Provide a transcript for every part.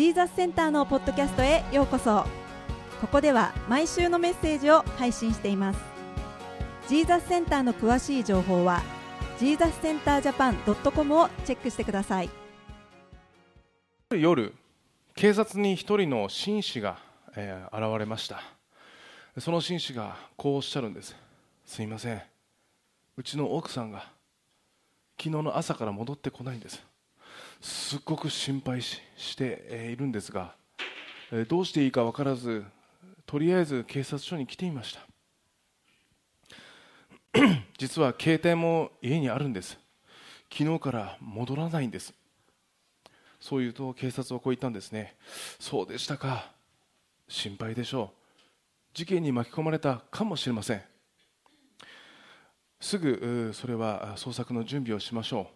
ジーザスセンターのポッドキャストへようこそ。ここでは毎週のメッセージを配信しています。ジーザスセンターの詳しい情報はジーザスセンタージャパン .com をチェックしてください。夜警察に一人の紳士が、えー、現れました。その紳士がこうおっしゃるんです。すいません。うちの奥さんが昨日の朝から戻ってこないんです。すっごく心配ししているんですがどうしていいか分からずとりあえず警察署に来ていました。実は携帯も家にあるんです。昨日から戻らないんです。そう言うと警察はこう言ったんですね。そうでしたか。心配でしょう。事件に巻き込まれたかもしれません。すぐそれは捜索の準備をしましょう。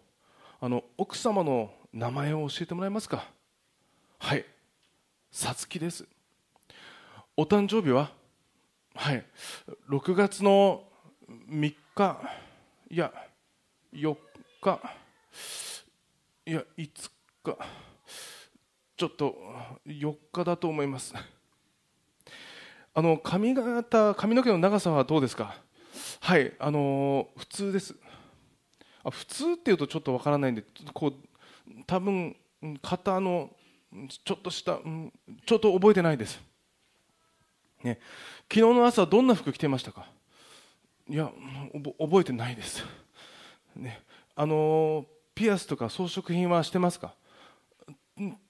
あの奥様の名前を教えてもらえますか？はい。さつきです。お誕生日は？はい。6月の3日。いや4日。いや5日。ちょっと4日だと思います。あの髪型髪の毛の長さはどうですか？はい。あの普通です。あ普通っていうとちょっとわからないんでこう多分肩のちょっとした、ちょっと覚えてないです、ね、昨日の朝どんな服着てましたか？いや覚えてないです、ね、あのピアスとか装飾品はしてますか？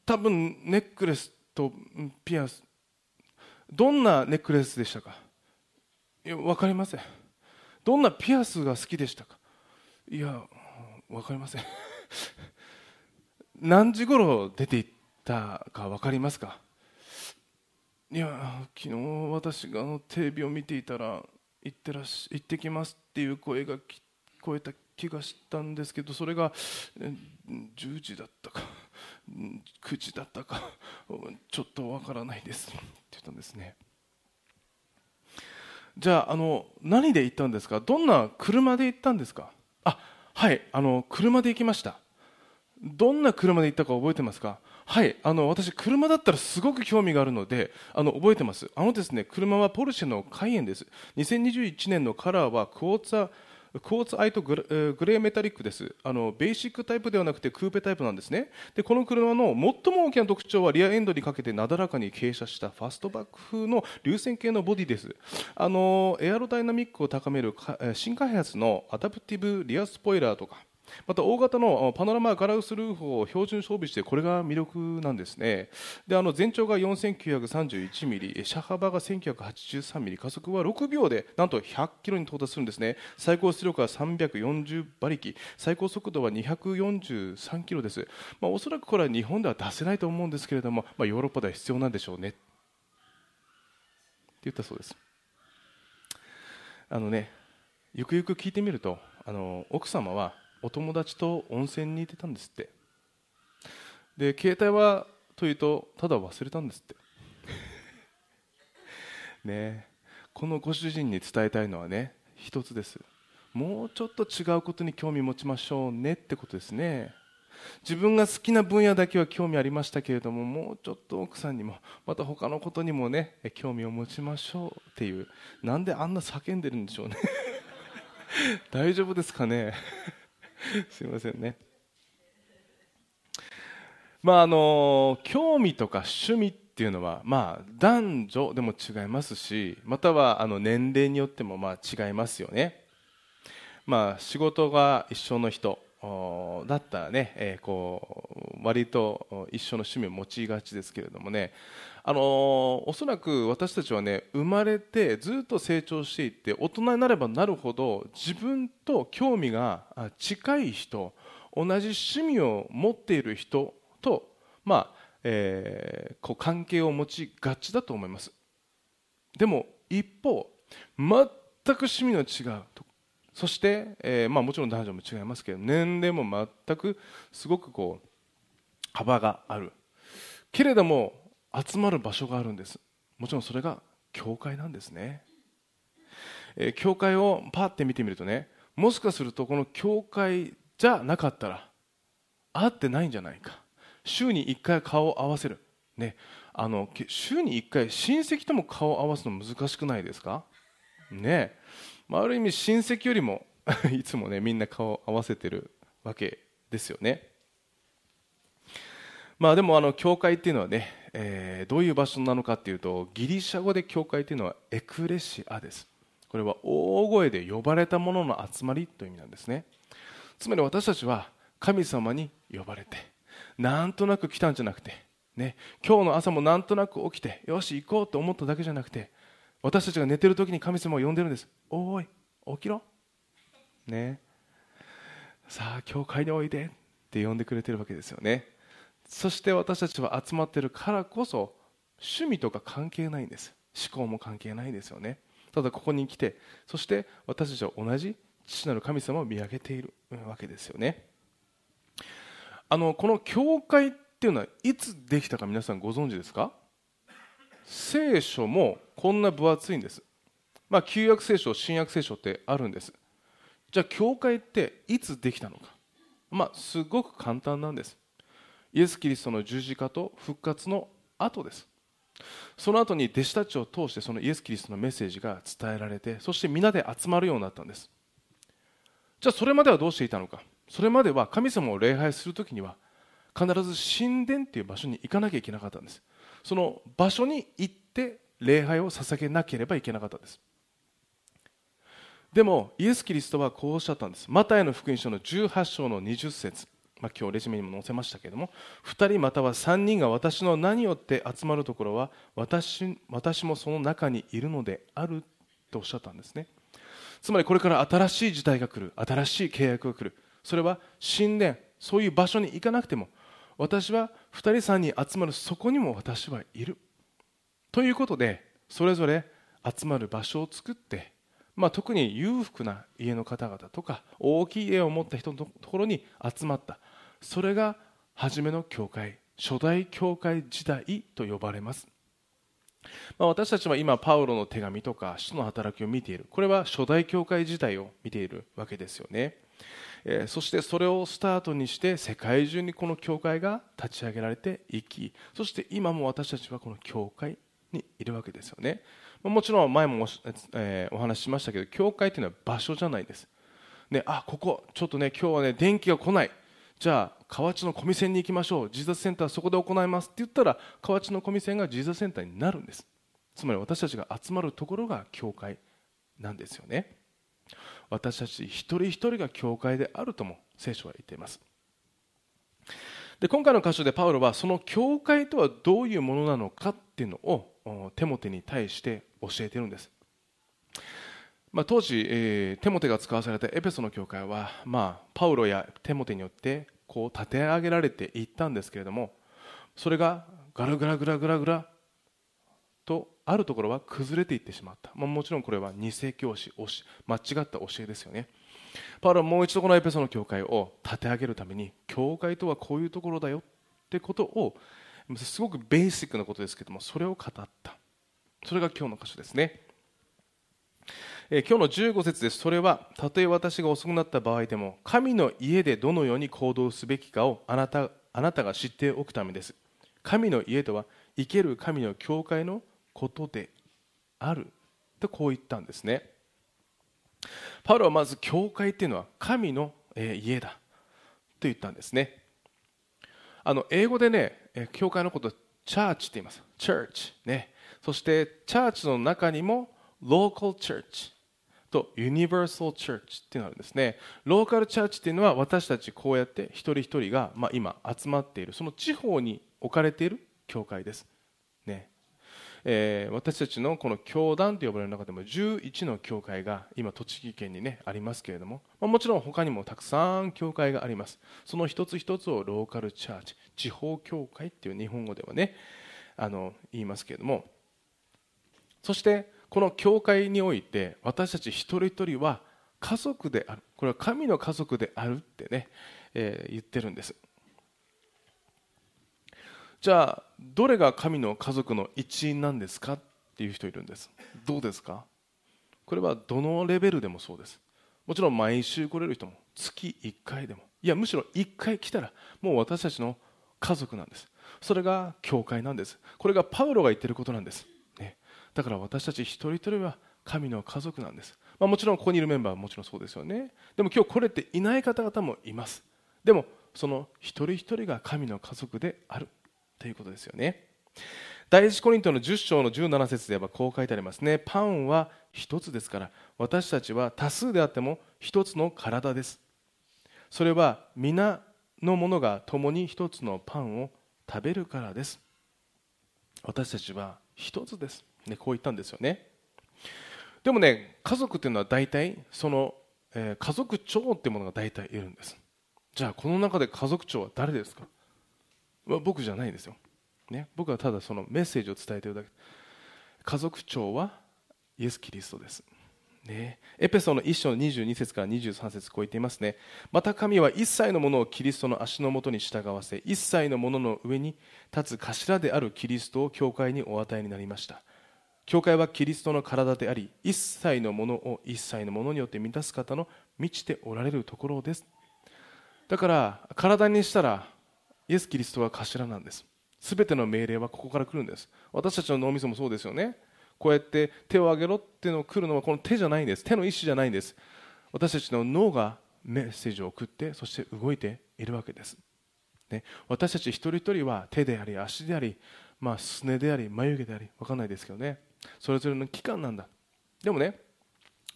多分ネックレスとピアス。どんなネックレスでしたか？いや分かりません。どんなピアスが好きでしたか？いや分かりません。何時頃出て行ったか分かりますか？いや昨日私があのテレビを見ていたら行ってらし行ってきますっていう声が聞こえた気がしたんですけどそれが10時だったか9時だったかちょっとわからないですって言ったんですね。じゃああの何で行ったんですか？どんな車で行ったんですか？あはいあの車で行きました。どんな車で行ったか覚えてますか？はいあの私車だったらすごく興味があるのであの覚えてます。あのですね車はポルシェのカイエンです2021年のカラーはクォーツァクォーツァイトグレーメタリックです。あのベーシックタイプではなくてクーペタイプなんですね。でこの車の最も大きな特徴はリアエンドにかけてなだらかに傾斜したファストバック風の流線形のボディです。あのエアロダイナミックを高める新開発のアダプティブリアスポイラーとかまた大型のパノラマガラスルーフを標準装備してこれが魅力なんですね。であの全長が4931ミリ車幅が1983ミリ加速は6秒でなんと100キロに到達するんですね。最高出力は340馬力最高速度は243キロです、まあ、おそらくこれは日本では出せないと思うんですけれども、まあ、ヨーロッパでは必要なんでしょうね。って言ったそうです。あのねゆくゆく聞いてみるとあの奥様はお友達と温泉に行ってたんですって。で携帯はというとただ忘れたんですって。ね。このご主人に伝えたいのはね一つです。もうちょっと違うことに興味持ちましょうねってことですね。自分が好きな分野だけは興味ありましたけれどももうちょっと奥さんにもまた他のことにもね興味を持ちましょうっていう。なんであんな叫んでるんでしょうね。大丈夫ですかね。すいませんね。まああの興味とか趣味っていうのは、まあ、男女でも違いますしまたはあの年齢によってもまあ違いますよね。まあ、仕事が一緒の人だったらね、え、こう割と一緒の趣味を持ちがちですけれどもねあのおそらく私たちはね生まれてずっと成長していって大人になればなるほど自分と興味が近い人同じ趣味を持っている人と、まあえー、こう関係を持ちがちだと思います。でも一方全く趣味の違うそして、えーまあ、もちろん男女も違いますけど年齢も全くすごくこう幅がある。けれども集まる場所があるんです。もちろんそれが教会なんですね、えー、教会をパッて見てみるとねもしかするとこの教会じゃなかったら会ってないんじゃないか。週に1回顔を合わせる。ね、あの週に1回親戚とも顔を合わすの難しくないですか？ね。まあ、ある意味親戚よりも いつもねみんな顔を合わせてるわけですよね。まあでもあの教会っていうのはね、えー、どういう場所なのかっていうとギリシャ語で教会っていうのはエクレシアです。これは大声で呼ばれた者の集まりという意味なんですね。つまり私たちは神様に呼ばれてなんとなく来たんじゃなくて、ね、今日の朝もなんとなく起きてよし行こうと思っただけじゃなくて私たちが寝てる時に神様を呼んでるんです。おい起きろ。ね。さあ教会においでって呼んでくれてるわけですよね。そして私たちは集まってるからこそ趣味とか関係ないんです。思考も関係ないですよね。ただここに来てそして私たちは同じ父なる神様を見上げているわけですよね。あのこの教会っていうのはいつできたか皆さんご存知ですか？聖書もこんな分厚いんです、まあ、旧約聖書新約聖書ってあるんです。じゃあ教会っていつできたのか？まあすごく簡単なんです。イエス・キリストの十字架と復活の後です。その後に弟子たちを通してそのイエス・キリストのメッセージが伝えられてそして皆で集まるようになったんです。じゃあそれまではどうしていたのか。それまでは神様を礼拝するときには必ず神殿っていう場所に行かなきゃいけなかったんです。その場所に行って礼拝を捧げなければいけなかったんです。でもイエス・キリストはこうおっしゃったんです。マタイの福音書の18章の20節。まあ、今日レジュメにも載せましたけれども2人または3人が私の名によって集まるところは私私もその中にいるのであるとおっしゃったんですね。つまりこれから新しい時代が来る新しい契約が来る。それは神殿そういう場所に行かなくても私は2人3人集まるそこにも私はいる。ということでそれぞれ集まる場所を作ってまあ、特に裕福な家の方々とか大きい家を持った人のところに集まった。それが初めの教会初代教会時代と呼ばれます、まあ、私たちは今パウロの手紙とか使徒の働きを見ている。これは初代教会時代を見ているわけですよね、えー、そしてそれをスタートにして世界中にこの教会が立ち上げられていきそして今も私たちはこの教会にいるわけですよね。もちろん前もお,、えー、お話ししましたけど教会というのは場所じゃないです、ね、あここちょっとね今日はね電気が来ない。じゃあ河内のコミセンに行きましょう。ジーザスセンターそこで行いますって言ったら河内のコミセンがジーザスセンターになるんです。つまり私たちが集まるところが教会なんですよね。私たち一人一人が教会であるとも聖書は言っています。で今回の箇所でパウロはその教会とはどういうものなのかっていうのをテモテに対して教えてるんです、まあ、当時、えー、テモテが使わされたエペソの教会は、まあ、パウロやテモテによってこう立て上げられていったんですけれどもそれがガラガラグラグラグラとあるところは崩れていってしまった、まあ、もちろんこれは偽教師間違った教えですよね。パウロはもう一度このエペソの教会を立て上げるために教会とはこういうところだよってことをすごくベーシックなことですけどもそれを語った。それが今日の箇所ですね、えー、今日の15節ですそれはたとえ私が遅くなった場合でも神の家でどのように行動すべきかをあなたあなたが知っておくためです。神の家とは生ける神の教会のことである。とこう言ったんですね。パウロはまず教会っていうのは神の家だ。と言ったんですね。あの英語でね教会のことチャーチって言います。チャーチ。ね。そしてチャーチの中にもローカルチャーチとユニバーサルチャーチっていうのがあるんですね。ローカルチャーチっていうのは私たちこうやって一人一人が、まあ、今集まっているその地方に置かれている教会です。えー、私たちのこの教団と呼ばれる中でも11の教会が今栃木県に、ね、ありますけれども、まあ、もちろん他にもたくさん教会があります。その一つ一つをローカルチャーチ地方教会っていう日本語ではねあの言いますけれどもそしてこの教会において私たち一人一人は家族である。これは神の家族であるってね、えー、言ってるんです。じゃあどれが神の家族の一員なんですかっていう人いるんです。どうですか？これはどのレベルでもそうです。もちろん毎週来れる人も月1回でも。いやむしろ1回来たらもう私たちの家族なんです。それが教会なんです。これがパウロが言ってることなんです、ね、だから私たち一人一人は神の家族なんです、まあ、もちろんここにいるメンバーはもちろんそうですよね。でも今日来れていない方々もいます。でもその一人一人が神の家族である。ということですよね。第一コリントの10章の17節ではこう書いてありますね。パンは一つですから私たちは多数であっても一つの体です。それは皆の者が共に一つのパンを食べるからです。私たちは一つです、ね、こう言ったんですよね。でもね家族っていうのは大体その、えー、家族長っていうものが大体いるんです。じゃあこの中で家族長は誰ですか？僕じゃないんですよ、ね、僕はただそのメッセージを伝えているだけ。家族長はイエス・キリストです。ね、エペソの1章の22節から23節こう言っていますね。また神は一切のものをキリストの足のもとに従わせ一切のものの上に立つ頭であるキリストを教会にお与えになりました。教会はキリストの体であり一切のものを一切のものによって満たす方の満ちておられるところです。だから体にしたらイエス・キリストは頭なんです。すべての命令はここから来るんです。私たちの脳みそもそうですよね。こうやって手を挙げろっていうのが来るのはこの手じゃないんです。手の意思じゃないんです。私たちの脳がメッセージを送ってそして動いているわけです、ね、私たち一人一人は手であり足であり、まあ、すねであり眉毛であり分かんないですけどね。それぞれの期間なんだ。でもね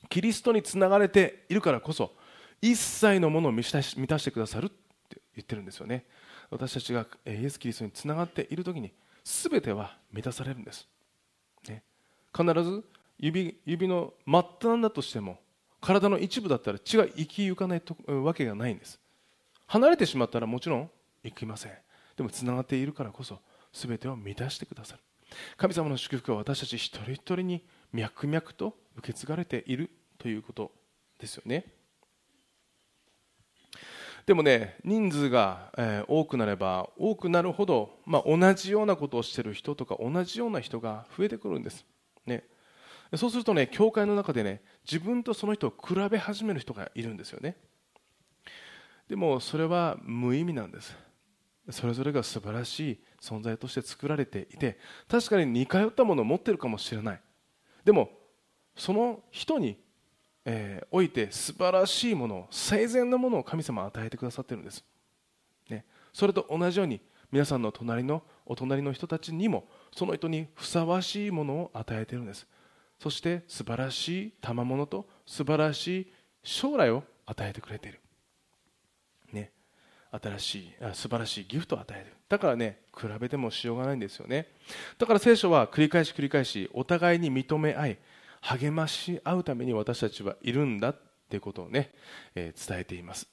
キリストにつながれているからこそ一切のものを満たしてくださるって言ってるんですよね。私たちがイエス・キリストにつながっている時に全ては満たされるんです、ね、必ず指指の末端だとしても体の一部だったら血が行き行かないとわけがないんです。離れてしまったらもちろん行きません。でもつながっているからこそ全てを満たしてくださる。神様の祝福は私たち一人一人に脈々と受け継がれているということですよね。でもね人数が、え多くなれば多くなるほど、まあ、同じようなことをしている人とか同じような人が増えてくるんです。ね、そうするとね教会の中でね自分とその人を比べ始める人がいるんですよね。でもそれは無意味なんです。それぞれが素晴らしい存在として作られていて確かに似通ったものを持っているかもしれない。でもその人に、えー、おいて素晴らしいものを最善のものを神様は与えてくださってるんです、ね、それと同じように皆さんの隣のお隣の人たちにもその人にふさわしいものを与えているんです。そして素晴らしい賜物と素晴らしい将来を与えてくれている、ね、新しいあ素晴らしいギフトを与える。だからね比べてもしようがないんですよね。だから聖書は繰り返し繰り返しお互いに認め合い励まし合うために私たちはいるんだっていうことをね、えー、伝えています。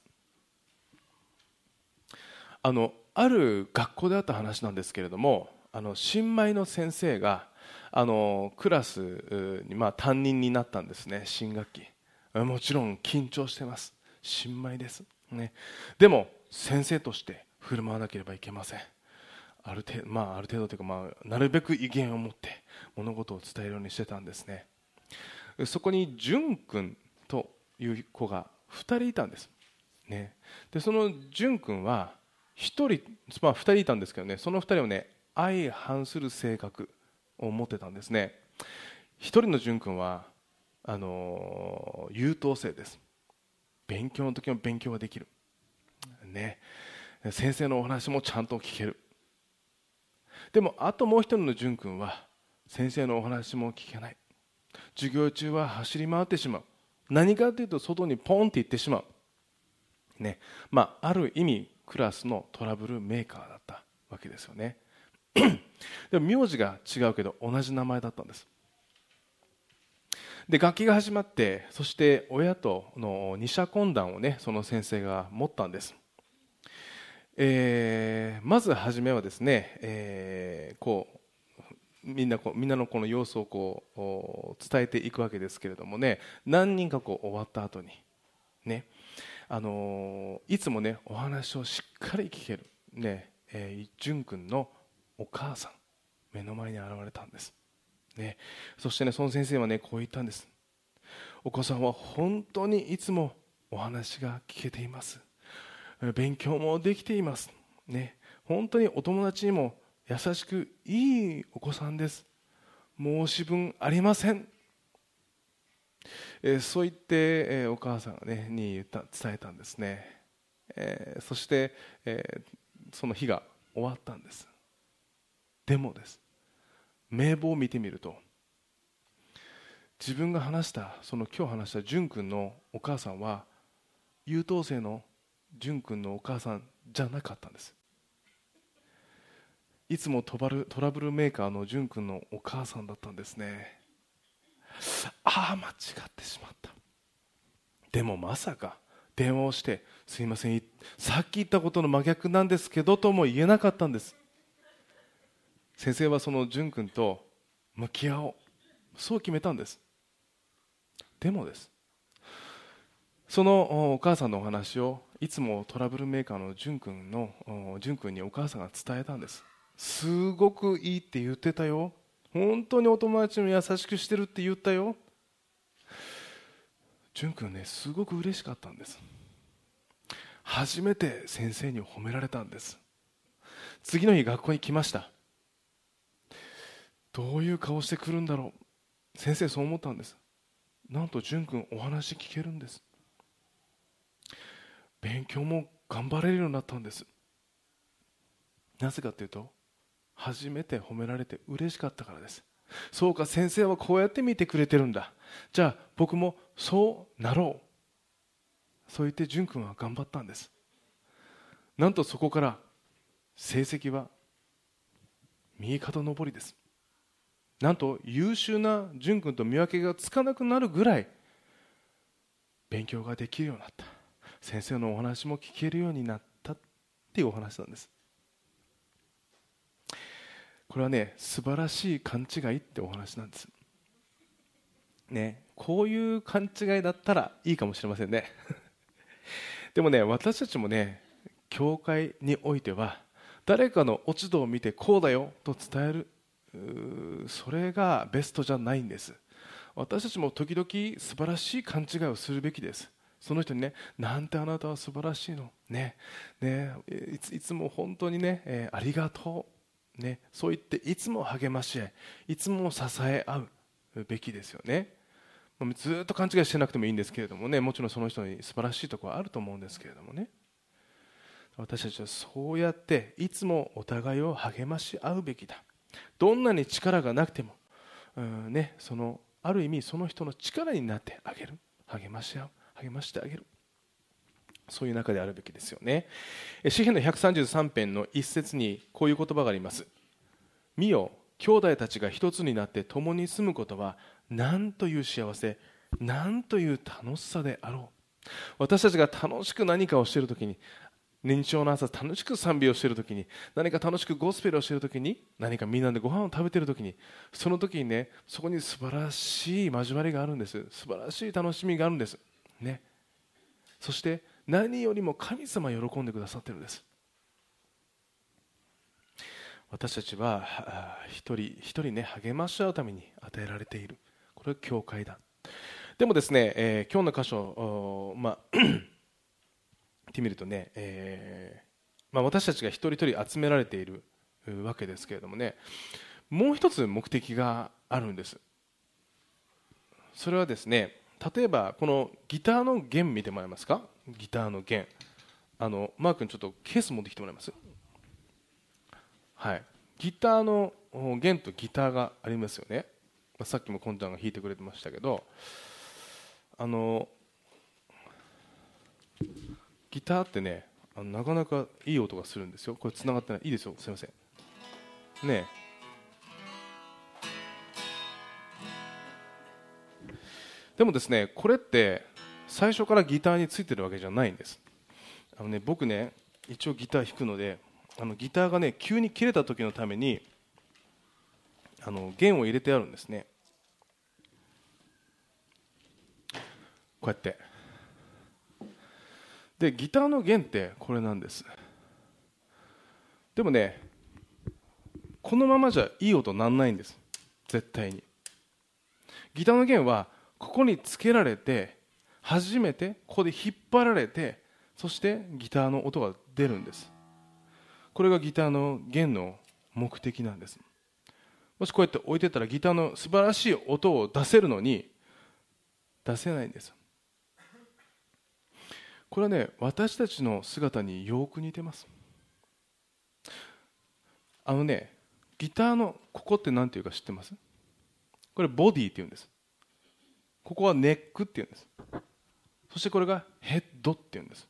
あのある学校であった話なんですけれどもあの新米の先生があのクラスに、まあ、担任になったんですね新学期。もちろん緊張してます。新米です、ね、でも先生として振る舞わなければいけません。ある程度,、まあ、ある程度というか、まあ、なるべく威厳を持って物事を伝えるようにしてたんですね。そこに淳君という子が2人いたんです、ね、でその淳君は1人、まあ、2人いたんですけどね。その2人はね相反する性格を持ってたんですね。一人の淳君はあの優等生です。勉強の時も勉強ができる。ね。先生のお話もちゃんと聞ける。でもあともう一人の淳君は先生のお話も聞けない。授業中は走り回ってしまう。何かというと外にポンって行ってしまう。ね。まあ、ある意味クラスのトラブルメーカーだったわけですよね。でも名字が違うけど同じ名前だったんです。で楽器が始まってそして親との二者懇談をねその先生が持ったんです、えー、まず初めはですね、えー、こうみんなこうみんなのこの様子をこう伝えていくわけですけれどもね。何人かこう終わった後にね。あの、いつもねお話をしっかり聞ける。ね、えー、淳君のお母さん目の前に現れたんです、ね、そしてねその先生はねこう言ったんです。お子さんは本当にいつもお話が聞けています。勉強もできています。ね。本当にお友達にも優しくいいお子さんです。申し分ありません、えー、そう言って、えー、お母さんが、ね、に言った伝えたんですね、えー、そして、えその日が終わったんです。でもです。名簿を見てみると自分が話したその今日話した淳君のお母さんは優等生の淳君のお母さんじゃなかったんです。いつもトラブルメーカーの淳君のお母さんだったんですね。ああ間違ってしまった。でもまさか電話をしてすいませんさっき言ったことの真逆なんですけどとも言えなかったんです。先生はその淳君と向き合おうそう決めたんです。でもです。そのお母さんのお話をいつもトラブルメーカーの淳君の淳君にお母さんが伝えたんです。すごくいいって言ってたよ。本当にお友達に優しくしてるって言ったよ。淳君ねすごく嬉しかったんです。初めて先生に褒められたんです。次の日学校に来ました。どういう顔してくるんだろう。先生そう思ったんです。なんと淳君お話聞けるんです。勉強も頑張れるようになったんです。なぜかというと初めて褒められて嬉しかったからです。そうか先生はこうやって見てくれてるんだ。じゃあ僕もそうなろう。そう言って淳君は頑張ったんです。なんとそこから成績は右肩上りです。なんと優秀な淳君と見分けがつかなくなるぐらい勉強ができるようになった。先生のお話も聞けるようになったっていうお話なんです。これはね素晴らしい勘違いってお話なんです。ねこういう勘違いだったらいいかもしれませんね。でもね私たちもね教会においては誰かの落ち度を見てこうだよと伝えるそれがベストじゃないんです。私たちも時々素晴らしい勘違いをするべきです。その人にね、なんてあなたは素晴らしいの、ね。ね、いついつも本当にね、えー、ありがとう、ね、そう言っていつも励まし合い、いつも支え合うべきですよね。ずっと勘違いしてなくてもいいんですけれどもね、もちろんその人に素晴らしいところはあると思うんですけれどもね。私たちはそうやっていつもお互いを励まし合うべきだ。どんなに力がなくても、うんね、そのある意味その人の力になってあげる励まし合う励ましてあげるそういう中であるべきですよね。詩篇の133編の一節にこういう言葉があります。見よ兄弟たちが一つになって共に住むことは何という幸せ何という楽しさであろう。私たちが楽しく何かをしている時に年長の朝楽しく賛美をしている時に何か楽しくゴスペルをしている時に何かみんなでご飯を食べている時にその時にねそこに素晴らしい交わりがあるんです。素晴らしい楽しみがあるんです。ね。そして何よりも神様喜んでくださってるんです。私たちは一人一人ね励まし合うために与えられている。これは教会だ。でもですね、えー、今日の箇所、まあ ってみるとね、えーまあ、私たちが一人一人集められているわけですけれどもねもう一つ目的があるんです。それはですね例えばこのギターの弦見てもらえますか？ギターの弦。あのマー君ちょっとケース持ってきてもらえます？はい。ギターの弦とギターがありますよね。まあさっきもこんちゃんが弾いてくれてましたけど。あのギターってねなかなかいい音がするんですよ。これ繋がってない。いいですよ。すいません。ねでもですねこれって最初からギターについてるわけじゃないんです。あのね僕ね一応ギター弾くのであのギターがね急に切れた時のためにあの弦を入れてあるんですね。こうやって。でギターの弦ってこれなんです。でもねこのままじゃいい音なんないんです。絶対に。ギターの弦はここにつけられて初めてここで引っ張られてそしてギターの音が出るんです。これがギターの弦の目的なんです。もしこうやって置いてたらギターの素晴らしい音を出せるのに出せないんです。これはね私たちの姿によく似てます。あのねギターのここって何ていうか知ってます？これボディっていうんです。ここはネックっていうんです。そしてこれがヘッドっていうんです。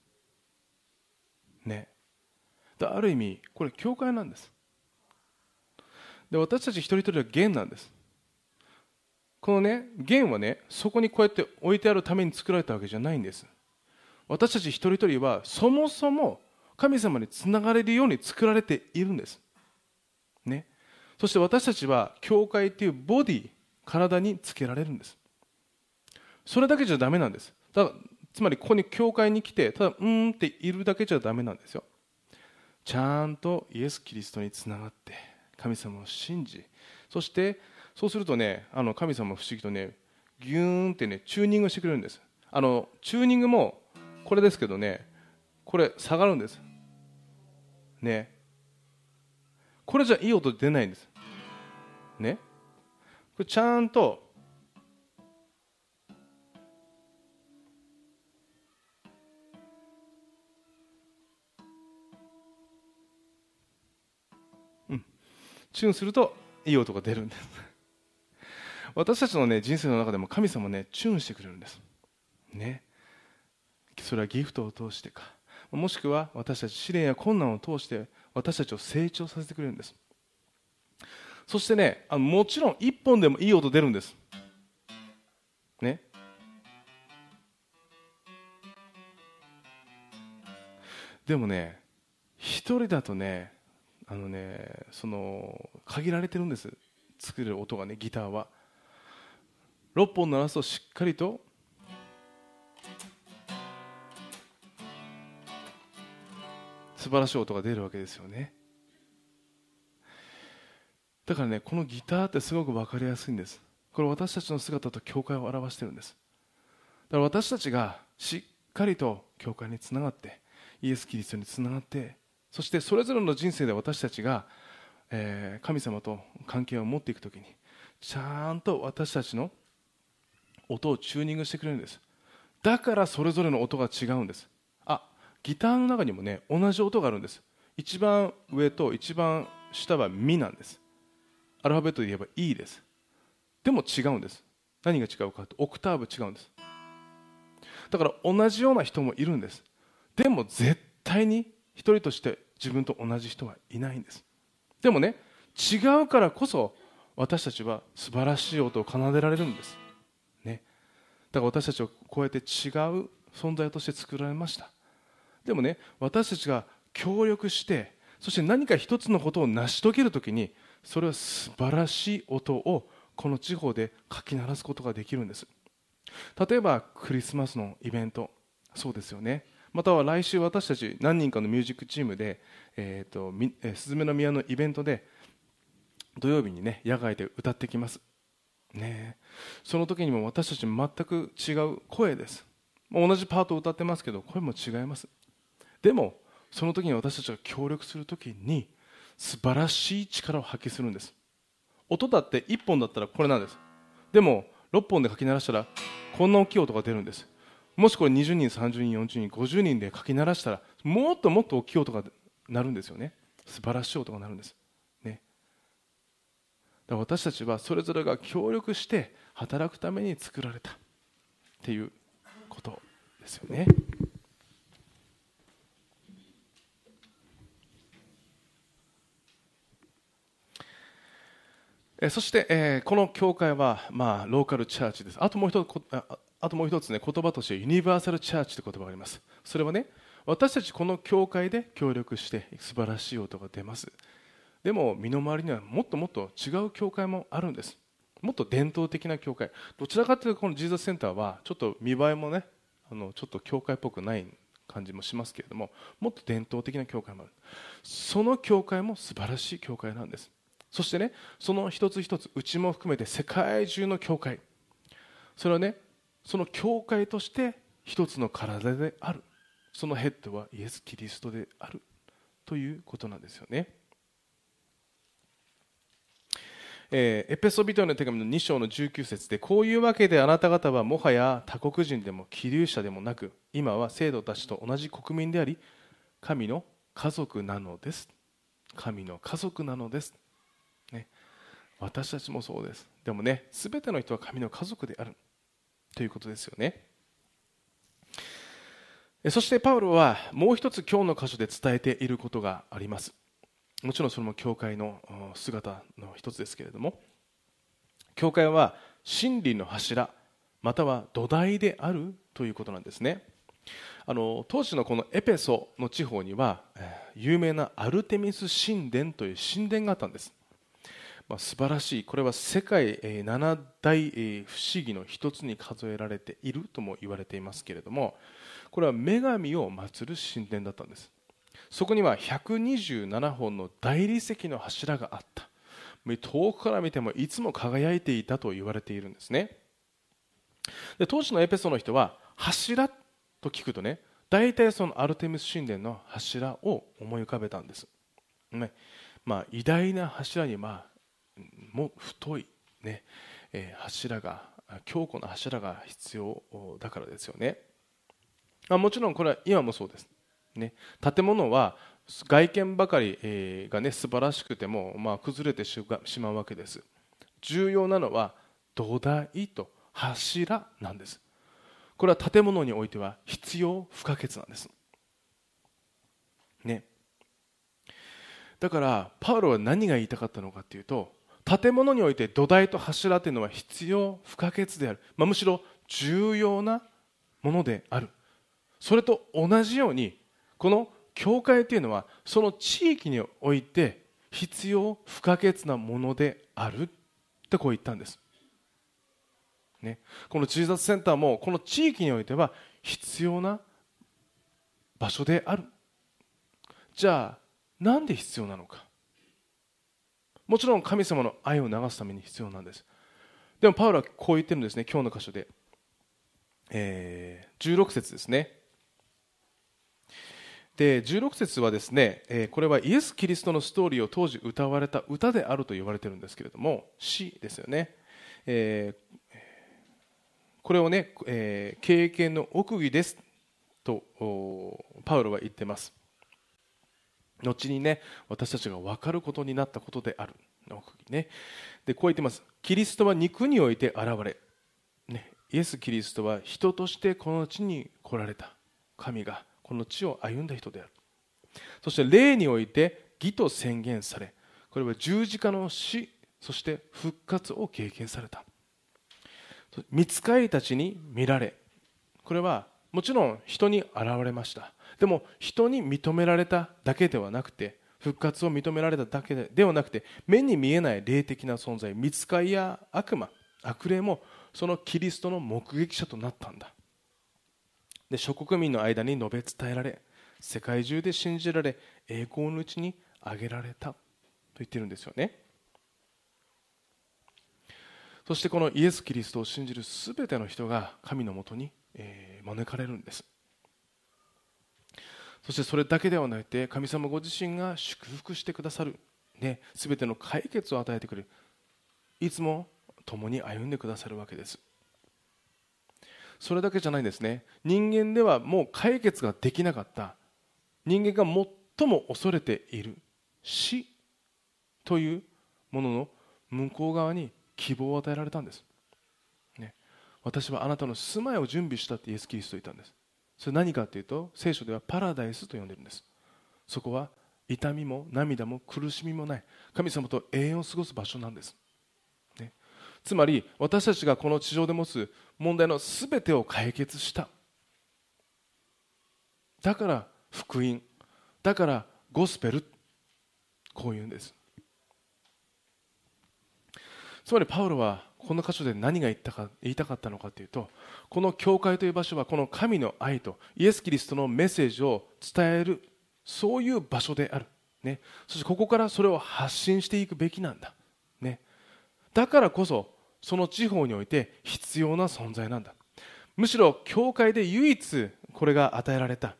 ね。ある意味これ教会なんです。で私たち一人一人は弦なんです。このね弦はねそこにこうやって置いてあるために作られたわけじゃないんです。私たち一人一人はそもそも神様につながれるように作られているんです。ね。そして私たちは教会っていうボディ体につけられるんです。それだけじゃダメなんです。だつまりここに教会に来てただうんっているだけじゃダメなんですよ。ちゃんとイエス・キリストにつながって神様を信じそしてそうするとねあの神様不思議とねギューンってねチューニングしてくれるんです。あのチューニングもこれですけどねこれ下がるんです。ね。これじゃいい音出ないんです。ね。これちゃんとチューンするといい音が出るんです。私たちの、ね、人生の中でも神様ねチューンしてくれるんです。ね。それはギフトを通してか。もしくは私たち試練や困難を通して私たちを成長させてくれるんです。そしてねあのもちろん1本でもいい音出るんです。ね。でもね一人だとねあのねその限られてるんです。作れる音がねギターは。6本鳴らすとしっかりと素晴らしい音が出るわけですよね。だからねこのギターってすごく分かりやすいんです。これ私たちの姿と教会を表してるんです。だから私たちがしっかりと教会につながってイエス・キリストにつながってそしてそれぞれの人生で私たちが、えー、神様と関係を持っていくときにちゃんと私たちの音をチューニングしてくれるんです。だからそれぞれの音が違うんです。あギターの中にもね同じ音があるんです。一番上と一番下はミなんです。アルファベットで言えば E です。でも違うんです。何が違うかとオクターブ違うんです。だから同じような人もいるんです。でも絶対に一人として自分と同じ人はいないんです。でもね違うからこそ私たちは素晴らしい音を奏でられるんです、ね、だから私たちはこうやって違う存在として作られました。でもね私たちが協力してそして何か一つのことを成し遂げるときにそれは素晴らしい音をこの地方でかき鳴らすことができるんです。例えばクリスマスのイベント。そうですよね。または来週私たち何人かのミュージックチームで、えーとえー、スズメの宮のイベントで土曜日にね野外で歌ってきます。ね。その時にも私たち全く違う声です。同じパートを歌ってますけど声も違います。でもその時に私たちが協力する時に素晴らしい力を発揮するんです。音だって1本だったらこれなんです。でも6本で書き鳴らしたらこんな大きい音が出るんです。もしこれ20人30人40人50人で書き鳴らしたらもっともっと大きい音が鳴るんですよね。素晴らしい音が鳴るんです。ね。だから私たちはそれぞれが協力して働くために作られたっていうことですよね。そして、えー、この教会は、まあ、ローカルチャーチです。あともう一つ、あともう一つね、言葉としてユニバーサルチャーチという言葉があります。それはね、私たちこの教会で協力して素晴らしい音が出ます。でも、身の回りにはもっともっと違う教会もあるんです。もっと伝統的な教会。どちらかというと、このジーザスセンターは、ちょっと見栄えもね、あのちょっと教会っぽくない感じもしますけれども、もっと伝統的な教会もある。その教会も素晴らしい教会なんです。そしてねその一つ一つうちも含めて世界中の教会それはねその教会として一つの体である。そのヘッドはイエス・キリストであるということなんですよね。えー、エペソビトへの手紙の2章の19節でこういうわけであなた方はもはや他国人でも気流者でもなく今は生徒たちと同じ国民であり神の家族なのです。神の家族なのです、ね、私たちもそうです。でもね全ての人は神の家族である。ということですよね。そしてパウロはもう一つ今日の箇所で伝えていることがあります。もちろんそれも教会の姿の一つですけれども。教会は真理の柱または土台であるということなんですね。あの当時のこのエペソの地方には有名なアルテミス神殿という神殿があったんです、まあ、素晴らしい。これは世界七大不思議の一つに数えられているとも言われていますけれどもこれは女神を祀る神殿だったんです。そこには127本の大理石の柱があった。遠くから見てもいつも輝いていたと言われているんですね。で当時のエペソの人は柱と聞くとね大体そのアルテミス神殿の柱を思い浮かべたんです、ね。まあ、偉大な柱に、まあ、も太い、ねえ、柱が強固な柱が必要だからですよね、あ、もちろんこれは今もそうです。ね、建物は外見ばかりがね素晴らしくても、まあ、崩れてしまうわけです。重要なのは土台と柱なんです。これは建物においては必要不可欠なんです。ね。だからパウロは何が言いたかったのかというと建物において土台と柱というのは必要不可欠である、まあ、むしろ重要なものである。それと同じようにこの教会というのはその地域において必要不可欠なものであるってこう言ったんです、ね、このジーザスセンターもこの地域においては必要な場所である。じゃあなんで必要なのか。もちろん神様の愛を流すために必要なんです。でもパウロはこう言ってるんですね。今日の箇所で、えー、16節ですね。で16節はですね、えこれはイエス・キリストのストーリーを当時歌われた歌であると言われてるんですけれども詩ですよね、えー、これをね、えー、経験の奥義ですとパウロは言ってます。後にね私たちが分かることになったことである。奥義ね。でこう言ってます。キリストは肉において現れ、ね、イエス・キリストは人としてこの地に来られた。神がこの地を歩んだ人である。そして霊において義と宣言されこれは十字架の死そして復活を経験された。見つかりたちに見られこれはもちろん人に現れました。でも人に認められただけではなくて復活を認められただけではなくて目に見えない霊的な存在見つかりや悪魔悪霊もそのキリストの目撃者となったんだ。で諸国民の間に述べ伝えられ世界中で信じられ栄光のうちに挙げられたと言ってるんですよね。そしてこのイエス・キリストを信じる全ての人が神のもとに、え招かれるんです。そしてそれだけではなくて神様ご自身が祝福してくださる、ね、全ての解決を与えてくれる。いつも共に歩んでくださるわけです。それだけじゃないんですね。人間ではもう解決ができなかった。人間が最も恐れている。死というものの向こう側に希望を与えられたんです、ね、私はあなたの住まいを準備したってイエス・キリスト言ったんです。それ何かというと聖書ではパラダイスと呼んでるんです。そこは痛みも涙も苦しみもない。神様と永遠を過ごす場所なんです。つまり私たちがこの地上で持つ問題の全てを解決した。だから福音。だからゴスペル。こういうんです。つまりパウロはこの箇所で何が言ったか言いたかったのかというとこの教会という場所はこの神の愛とイエス・キリストのメッセージを伝えるそういう場所である、ね、そしてここからそれを発信していくべきなんだ、ね、だからこそその地方において必要な存在なんだ。むしろ教会で唯一これが与えられた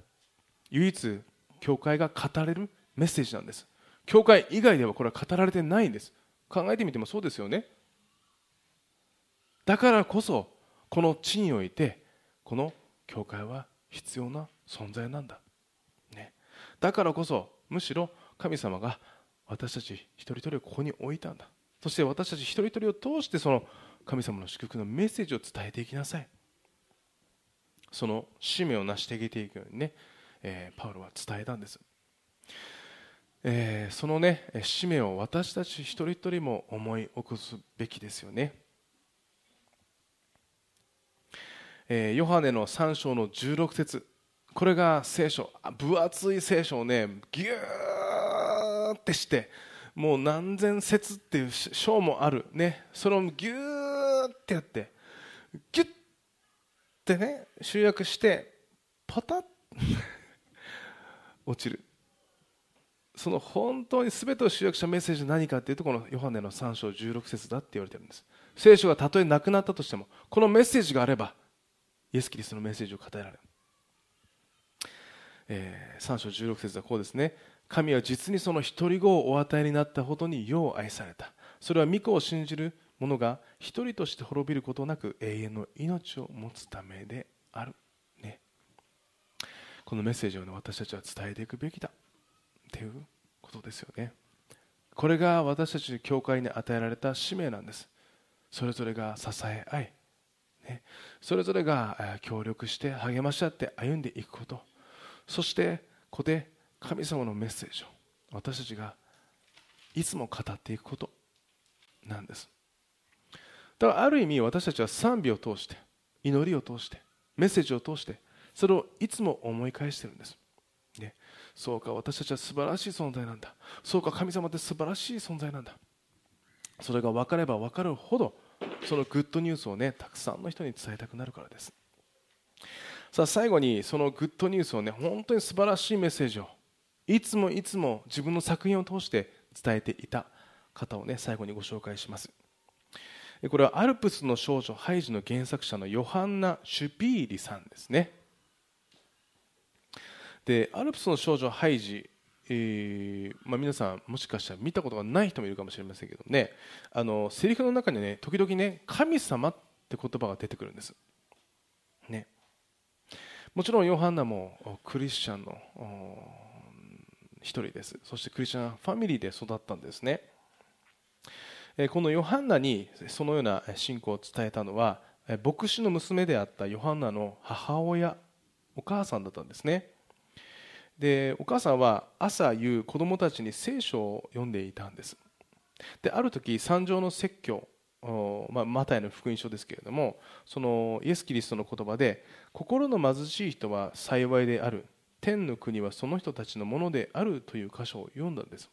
唯一教会が語れるメッセージなんです。教会以外ではこれは語られてないんです。考えてみてもそうですよね。だからこそこの地においてこの教会は必要な存在なんだ、ね、だからこそむしろ神様が私たち一人一人をここに置いたんだ。そして私たち一人一人を通してその神様の祝福のメッセージを伝えていきなさい。その使命を成していていくようにね、えー、パウロは伝えたんです、えー、そのね使命を私たち一人一人も思い起こすべきですよね、えー、ヨハネの3章の16節。これが聖書。分厚い聖書をねぎゅーってしてもう何千節っていう章もある。ね。それをぎゅーってやってギュッてね集約してパタッ落ちる。その本当に全てを集約したメッセージは何かっていうとこのヨハネの3章16節だって言われてるんです。聖書がたとえなくなったとしてもこのメッセージがあればイエス・キリストのメッセージを語られる、えー、3章16節はこうですね。神は実にその独り子をお与えになったほどに世を愛された。それは御子を信じる者が一人として滅びることなく永遠の命を持つためである、ね、このメッセージを、ね、私たちは伝えていくべきだ。ということですよね。これが私たち教会に与えられた使命なんです。それぞれが支え合い、それぞれが協力して励まし合って歩んでいくこと。そしてここで神様のメッセージを私たちがいつも語っていくこと。なんです。だからある意味私たちは賛美を通して祈りを通してメッセージを通してそれをいつも思い返してるんです、ね、そうか私たちは素晴らしい存在なんだ。そうか神様って素晴らしい存在なんだ。それが分かれば分かるほどそのグッドニュースをねたくさんの人に伝えたくなるからです。さあ最後にそのグッドニュースをね本当に素晴らしいメッセージをいつもいつも自分の作品を通して伝えていた方をね最後にご紹介します。これはアルプスの少女ハイジの原作者のヨハンナ・シュピーリさんですね。でアルプスの少女ハイジ、えーまあ、皆さんもしかしたら見たことがない人もいるかもしれませんけどね。あのセリフの中にね時々ね神様って言葉が出てくるんです。ね。もちろんヨハンナもクリスチャンの一人です。そしてクリスチャンファミリーで育ったんですね。このヨハンナにそのような信仰を伝えたのは牧師の娘であったヨハンナの母親お母さんだったんですね。でお母さんは朝夕子供たちに聖書を読んでいたんです。である時三条の説教まあ、マタイの福音書ですけれどもそのイエス・キリストの言葉で心の貧しい人は幸いである。天の国はその人たちのものであるという箇所を読んだんです。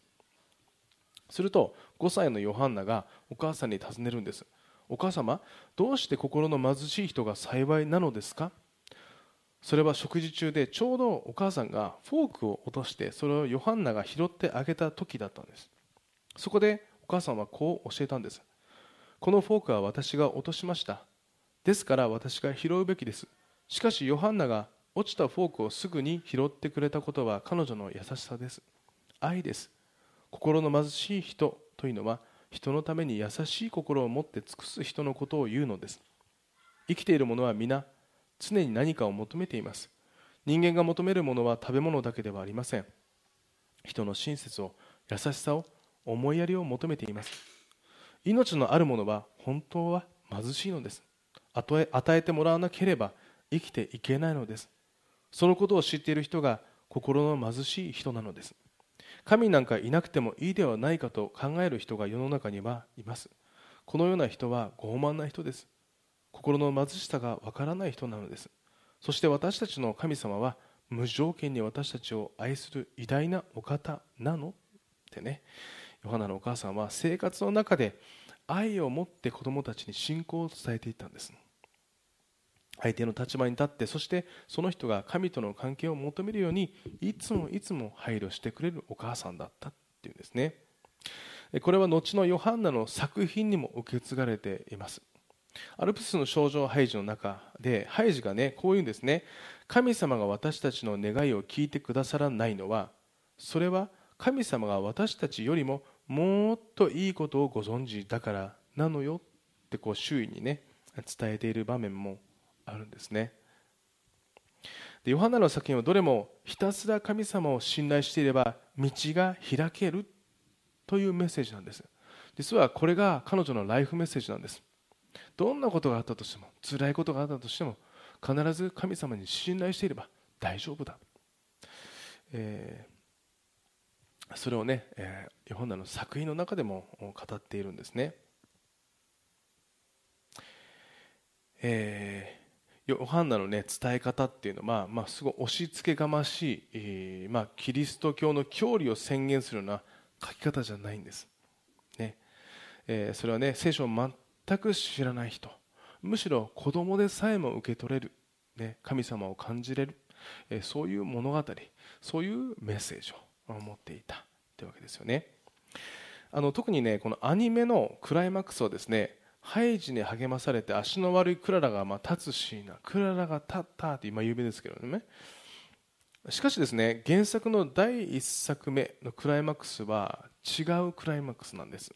すると5歳のヨハンナがお母さんに尋ねるんです。お母様どうして心の貧しい人が幸いなのですか？それは食事中でちょうどお母さんがフォークを落としてそれをヨハンナが拾ってあげた時だったんです。そこでお母さんはこう教えたんです。このフォークは私が落としました。ですから私が拾うべきです。しかしヨハンナが落ちたフォークをすぐに拾ってくれたことは彼女の優しさです。愛です。心の貧しい人というのは人のために優しい心を持って尽くす人のことを言うのです。生きている者は皆常に何かを求めています。人間が求めるものは食べ物だけではありません。人の親切を優しさを思いやりを求めています。命のあるものは本当は貧しいのです。与えてもらわなければ生きていけないのです。そのことを知っている人が心の貧しい人なのです。神なんかいなくてもいいではないかと考える人が世の中にはいます。このような人は傲慢な人です。心の貧しさがわからない人なのです。そして私たちの神様は無条件に私たちを愛する偉大なお方なのってね。ヨハナのお母さんは生活の中で愛を持って子供たちに信仰を伝えていったんです。相手の立場に立ってそしてその人が神との関係を求めるようにいつもいつも配慮してくれるお母さんだったっていうんですね。これは後のヨハンナの作品にも受け継がれています。アルプスの症状ハイジの中でハイジがねこう言うんですね神様が私たちの願いを聞いてくださらないのはそれは神様が私たちよりももっといいことをご存知だからなのよってこう周囲にね伝えている場面もあるんですね。でヨハネの作品はどれもひたすら神様を信頼していれば道が開けるというメッセージなんです。実はこれが彼女のライフメッセージなんです。どんなことがあったとしても辛いことがあったとしても必ず神様に信頼していれば大丈夫だ、えー、それをね、えー、ヨハネの作品の中でも語っているんですね、えー、ヨハンナの、ね、伝え方っていうのは、まあ、すごい押し付けがましい、えーまあ、キリスト教の教理を宣言するような書き方じゃないんです、ね。えー、それはね聖書を全く知らない人。むしろ子供でさえも受け取れる、ね、神様を感じれる、え、そういう物語そういうメッセージを持っていた。というわけですよね。あの特にねこのアニメのクライマックスはですねハイジに励まされて足の悪いクララがまあ立つシーンクララが立ったって今有名ですけどね。しかしですね原作の第1作目のクライマックスは違うクライマックスなんです。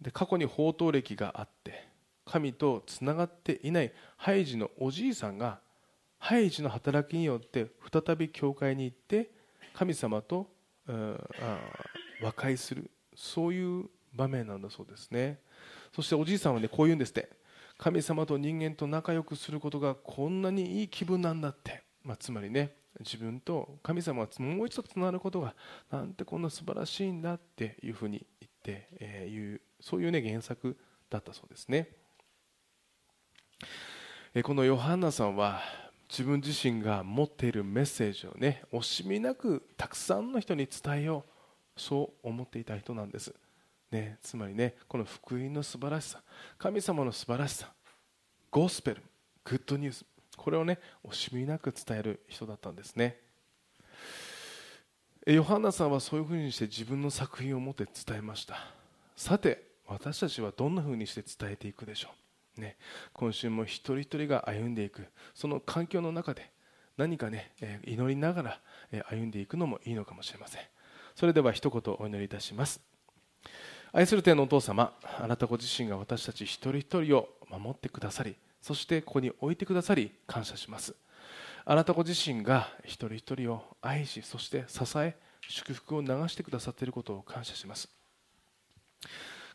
で過去に宝刀歴があって神とつながっていないハイジのおじいさんがハイジの働きによって再び教会に行って神様と和解するそういう場面なんだそうですね。そしておじいさんはねこう言うんですって。神様と人間と仲良くすることがこんなにいい気分なんだって、まあ、つまりね自分と神様がもう一度つながることがなんてこんな素晴らしいんだっていうふうに言って、えー、いうそういうね原作だったそうですね、え、このヨハンナさんは自分自身が持っているメッセージをね惜しみなくたくさんの人に伝えようそう思っていた人なんです。ね、つまりねこの福音の素晴らしさ神様の素晴らしさゴスペルグッドニュースこれをね惜しみなく伝える人だったんですね。ヨハンナさんはそういうふうにして自分の作品を持って伝えました。さて私たちはどんなふうにして伝えていくでしょう、ね、今週も一人一人が歩んでいく。その環境の中で何かね祈りながら歩んでいくのもいいのかもしれません。それでは一言お祈りいたします。愛する天のお父様あなたご自身が私たち一人一人を守ってくださりそしてここに置いてくださり感謝します。あなたご自身が一人一人を愛しそして支え祝福を流してくださっていることを感謝します。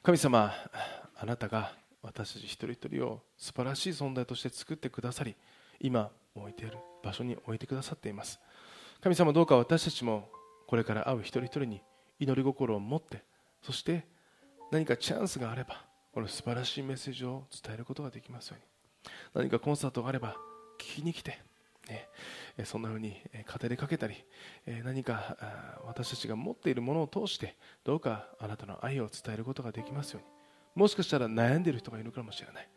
神様あなたが私たち一人一人を素晴らしい存在として作ってくださり今置いている場所に置いてくださっています。神様どうか私たちもこれから会う一人一人に祈り心を持ってそして何かチャンスがあればこの素晴らしいメッセージを伝えることができますように。何かコンサートがあれば聞きに来て、ね、そんなふうに語りかけたり何か私たちが持っているものを通してどうかあなたの愛を伝えることができますように。もしかしたら悩んでいる人がいるかもしれない。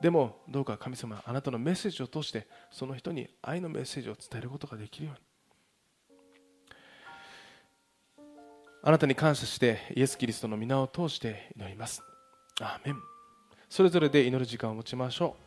でもどうか神様あなたのメッセージを通してその人に愛のメッセージを伝えることができるように。あなたに感謝してイエス・キリストの皆を通して祈ります。アーメン。それぞれで祈る時間を持ちましょう。